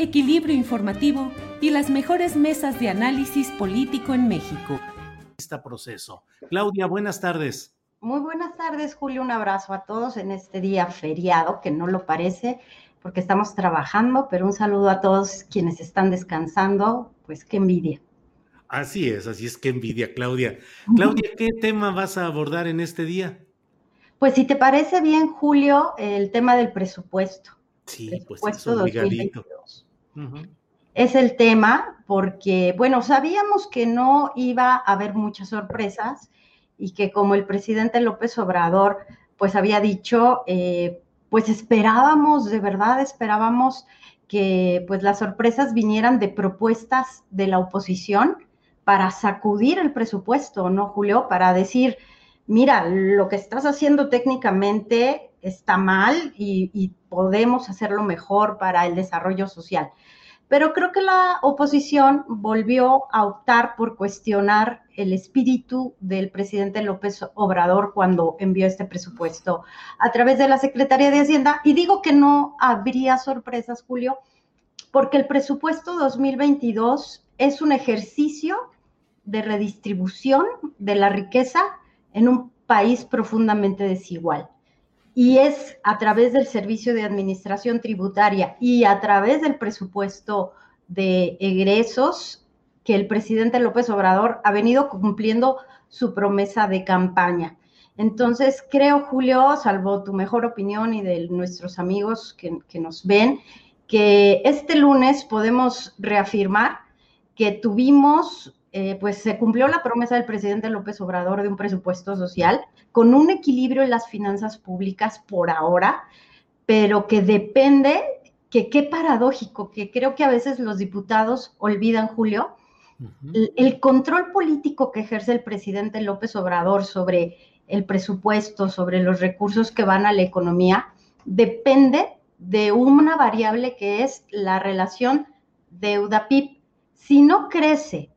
equilibrio informativo y las mejores mesas de análisis político en México. Este proceso. Claudia, buenas tardes. Muy buenas tardes, Julio. Un abrazo a todos en este día feriado, que no lo parece, porque estamos trabajando, pero un saludo a todos quienes están descansando. Pues qué envidia. Así es, así es, qué envidia, Claudia. Claudia, ¿qué tema vas a abordar en este día? Pues si te parece bien, Julio, el tema del presupuesto. Sí, pues es obligadito. Es el tema porque, bueno, sabíamos que no iba a haber muchas sorpresas y que como el presidente López Obrador, pues había dicho, eh, pues esperábamos, de verdad esperábamos que pues las sorpresas vinieran de propuestas de la oposición para sacudir el presupuesto, ¿no, Julio? Para decir, mira, lo que estás haciendo técnicamente está mal y, podemos hacerlo mejor para el desarrollo social. Pero creo que la oposición volvió a optar por cuestionar el espíritu del presidente López Obrador cuando envió este presupuesto a través de la Secretaría de Hacienda. Y digo que no habría sorpresas, Julio, porque el presupuesto 2022 es un ejercicio de redistribución de la riqueza en un país profundamente desigual. Y es a través del Servicio de Administración Tributaria y a través del presupuesto de egresos que el presidente López Obrador ha venido cumpliendo su promesa de campaña. Entonces, creo, Julio, salvo tu mejor opinión y de nuestros amigos que, que nos ven, que este lunes podemos reafirmar que tuvimos eh, pues se cumplió la promesa del presidente López Obrador de un presupuesto social con un equilibrio en las finanzas públicas por ahora, pero que depende, que qué paradójico, que creo que a veces los diputados olvidan, Julio, el, control político que ejerce el presidente López Obrador sobre el presupuesto, sobre los recursos que van a la economía, depende de una variable que es la relación deuda-PIB. Si no crece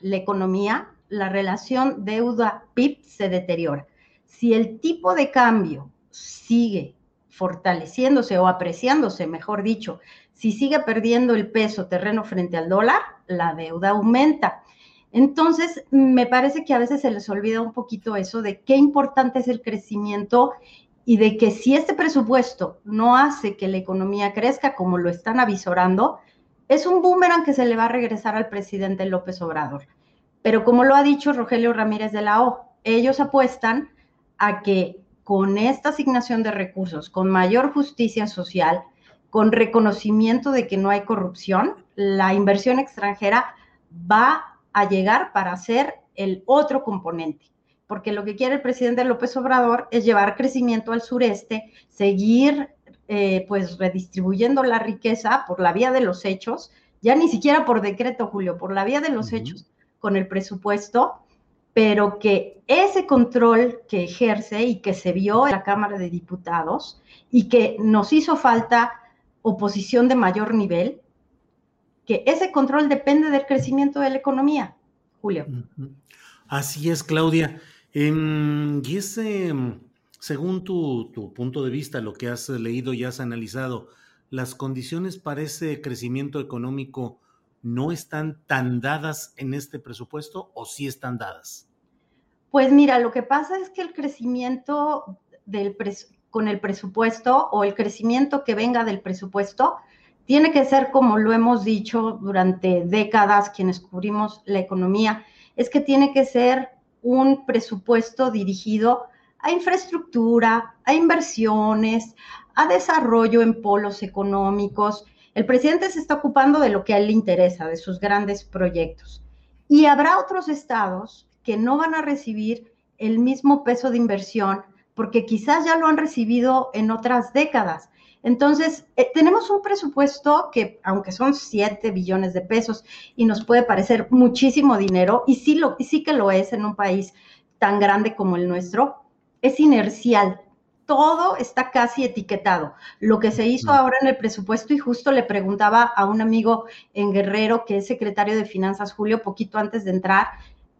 la economía, la relación deuda-PIB se deteriora. Si el tipo de cambio sigue fortaleciéndose o apreciándose, mejor dicho, si sigue perdiendo el peso terreno frente al dólar, la deuda aumenta. Entonces, me parece que a veces se les olvida un poquito eso de qué importante es el crecimiento y de que si este presupuesto no hace que la economía crezca como lo están avisorando, es un boomerang que se le va a regresar al presidente López Obrador. Pero como lo ha dicho Rogelio Ramírez de la O, ellos apuestan a que con esta asignación de recursos, con mayor justicia social, con reconocimiento de que no hay corrupción, la inversión extranjera va a llegar para ser el otro componente. Porque lo que quiere el presidente López Obrador es llevar crecimiento al sureste, seguir eh, pues redistribuyendo la riqueza por la vía de los hechos, ya ni siquiera por decreto, Julio, por la vía de los hechos con el presupuesto, pero que ese control que ejerce y que se vio en la Cámara de Diputados y que nos hizo falta oposición de mayor nivel, que ese control depende del crecimiento de la economía, Julio. Así es, Claudia. Em, y ese según tu, punto de vista, lo que has leído y has analizado, las condiciones para ese crecimiento económico no están tan dadas en este presupuesto o sí están dadas? Pues mira, lo que pasa es que el crecimiento con el presupuesto o el crecimiento que venga del presupuesto tiene que ser, como lo hemos dicho durante décadas quienes cubrimos la economía, es que tiene que ser un presupuesto dirigido a infraestructura, a inversiones, a desarrollo en polos económicos. El presidente se está ocupando de lo que a él le interesa, de sus grandes proyectos. Y habrá otros estados que no van a recibir el mismo peso de inversión porque quizás ya lo han recibido en otras décadas. Entonces, eh, tenemos un presupuesto que, aunque son 7 billones de pesos y nos puede parecer muchísimo dinero, y sí, lo, y sí que lo es en un país tan grande como el nuestro, es inercial. Todo está casi etiquetado. Lo que se hizo ahora en el presupuesto, y justo le preguntaba a un amigo en Guerrero, que es secretario de Finanzas, Julio, poquito antes de entrar,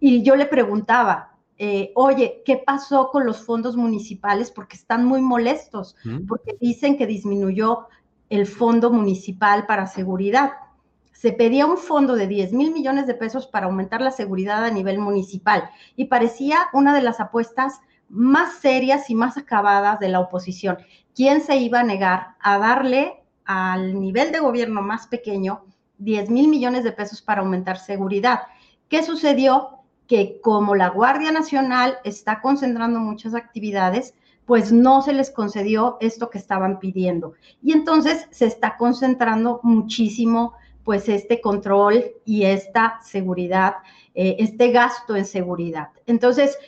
y yo le preguntaba, eh, oye, ¿qué pasó con los fondos municipales? Porque están muy molestos, porque dicen que disminuyó el fondo municipal para seguridad. Se pedía un fondo de 10 mil millones de pesos para aumentar la seguridad a nivel municipal y parecía una de las apuestas más serias y más acabadas de la oposición. ¿Quién se iba a negar a darle al nivel de gobierno más pequeño 10 mil millones de pesos para aumentar seguridad? ¿Qué sucedió? que como la Guardia Nacional está concentrando muchas actividades, pues no se les concedió esto que estaban pidiendo. Y entonces se está concentrando muchísimo pues este control y esta seguridad, eh, este gasto en seguridad. Entonces,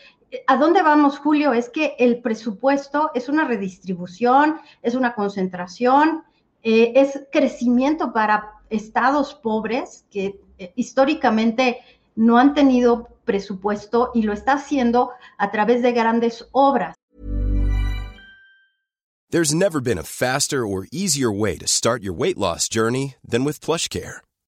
¿a dónde vamos, Julio? Es que el presupuesto es una redistribución, es una concentración, eh, es crecimiento para estados pobres que eh, históricamente no han tenido presupuesto y lo está haciendo a través de grandes obras. There's never been a faster or easier way to start your weight loss journey than with PlushCare.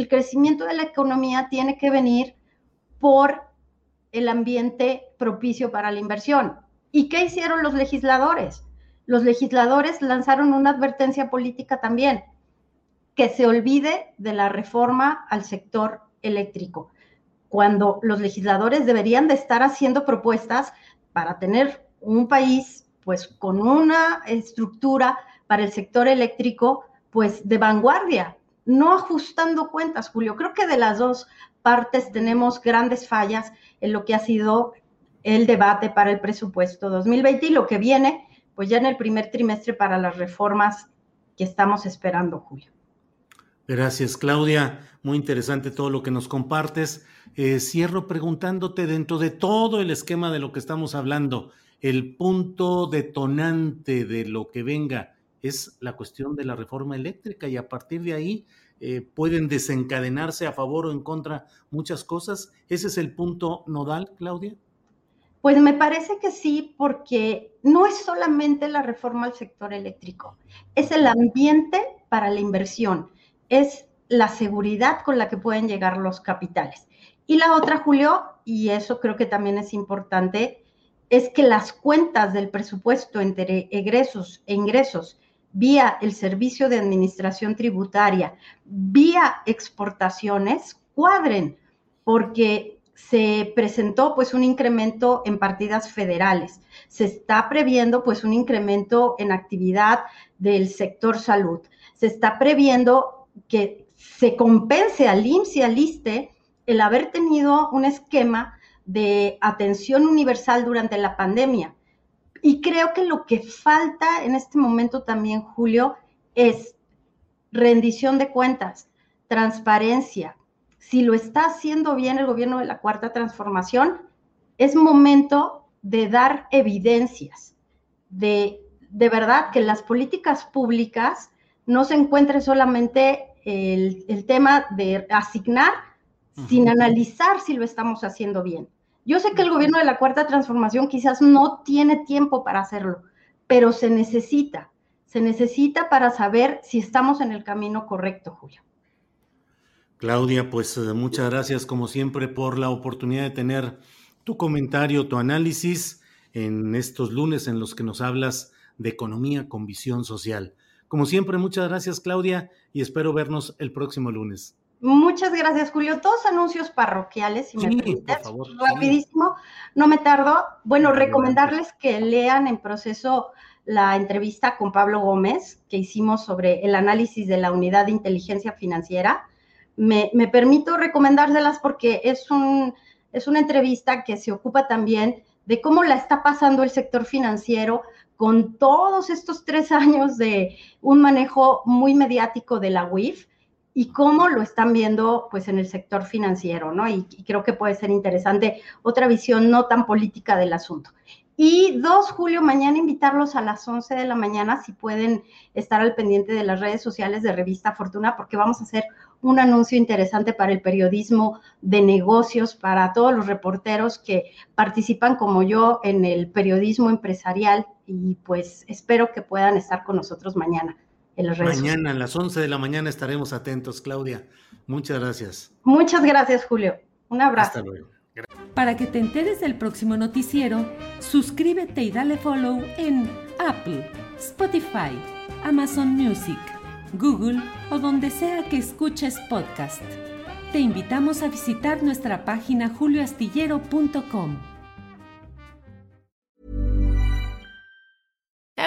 El crecimiento de la economía tiene que venir por el ambiente propicio para la inversión. ¿Y qué hicieron los legisladores? Los legisladores lanzaron una advertencia política también que se olvide de la reforma al sector eléctrico, cuando los legisladores deberían de estar haciendo propuestas para tener un país pues con una estructura para el sector eléctrico pues de vanguardia, no ajustando cuentas, Julio. Creo que de las dos partes tenemos grandes fallas en lo que ha sido el debate para el presupuesto 2020 y lo que viene pues ya en el primer trimestre para las reformas que estamos esperando, Julio. Gracias, Claudia. Muy interesante todo lo que nos compartes. Eh, cierro preguntándote dentro de todo el esquema de lo que estamos hablando, el punto detonante de lo que venga es la cuestión de la reforma eléctrica y a partir de ahí eh, pueden desencadenarse a favor o en contra muchas cosas. ¿Ese es el punto nodal, Claudia? Pues me parece que sí, porque no es solamente la reforma al sector eléctrico, es el ambiente para la inversión es la seguridad con la que pueden llegar los capitales. Y la otra, Julio, y eso creo que también es importante, es que las cuentas del presupuesto entre egresos e ingresos vía el servicio de administración tributaria, vía exportaciones, cuadren, porque se presentó pues un incremento en partidas federales, se está previendo pues un incremento en actividad del sector salud. Se está previendo que se compense al IMSS y al ISTE el haber tenido un esquema de atención universal durante la pandemia. Y creo que lo que falta en este momento también, Julio, es rendición de cuentas, transparencia. Si lo está haciendo bien el gobierno de la Cuarta Transformación, es momento de dar evidencias, de, de verdad que las políticas públicas no se encuentre solamente el, el tema de asignar sin analizar si lo estamos haciendo bien. Yo sé que el gobierno de la Cuarta Transformación quizás no tiene tiempo para hacerlo, pero se necesita, se necesita para saber si estamos en el camino correcto, Julio. Claudia, pues eh, muchas gracias como siempre por la oportunidad de tener tu comentario, tu análisis en estos lunes en los que nos hablas de economía con visión social. Como siempre, muchas gracias Claudia y espero vernos el próximo lunes. Muchas gracias, Julio. Dos anuncios parroquiales, si me permites. Rapidísimo, no me tardo. Bueno, recomendarles que lean en proceso la entrevista con Pablo Gómez que hicimos sobre el análisis de la unidad de inteligencia financiera. Me, me permito recomendárselas porque es, un, es una entrevista que se ocupa también de cómo la está pasando el sector financiero con todos estos tres años de un manejo muy mediático de la UIF y cómo lo están viendo pues en el sector financiero, ¿no? Y, creo que puede ser interesante otra visión no tan política del asunto. Y 2, Julio, mañana invitarlos a las 11 de la mañana, si pueden estar al pendiente de las redes sociales de Revista Fortuna, porque vamos a hacer un anuncio interesante para el periodismo de negocios, para todos los reporteros que participan como yo en el periodismo empresarial y pues espero que puedan estar con nosotros mañana. Mañana a las 11 de la mañana estaremos atentos, Claudia. Muchas gracias. Muchas gracias, Julio. Un abrazo. Hasta luego. Para que te enteres del próximo noticiero, suscríbete y dale follow en Apple, Spotify, Amazon Music, Google o donde sea que escuches podcast. Te invitamos a visitar nuestra página julioastillero.com.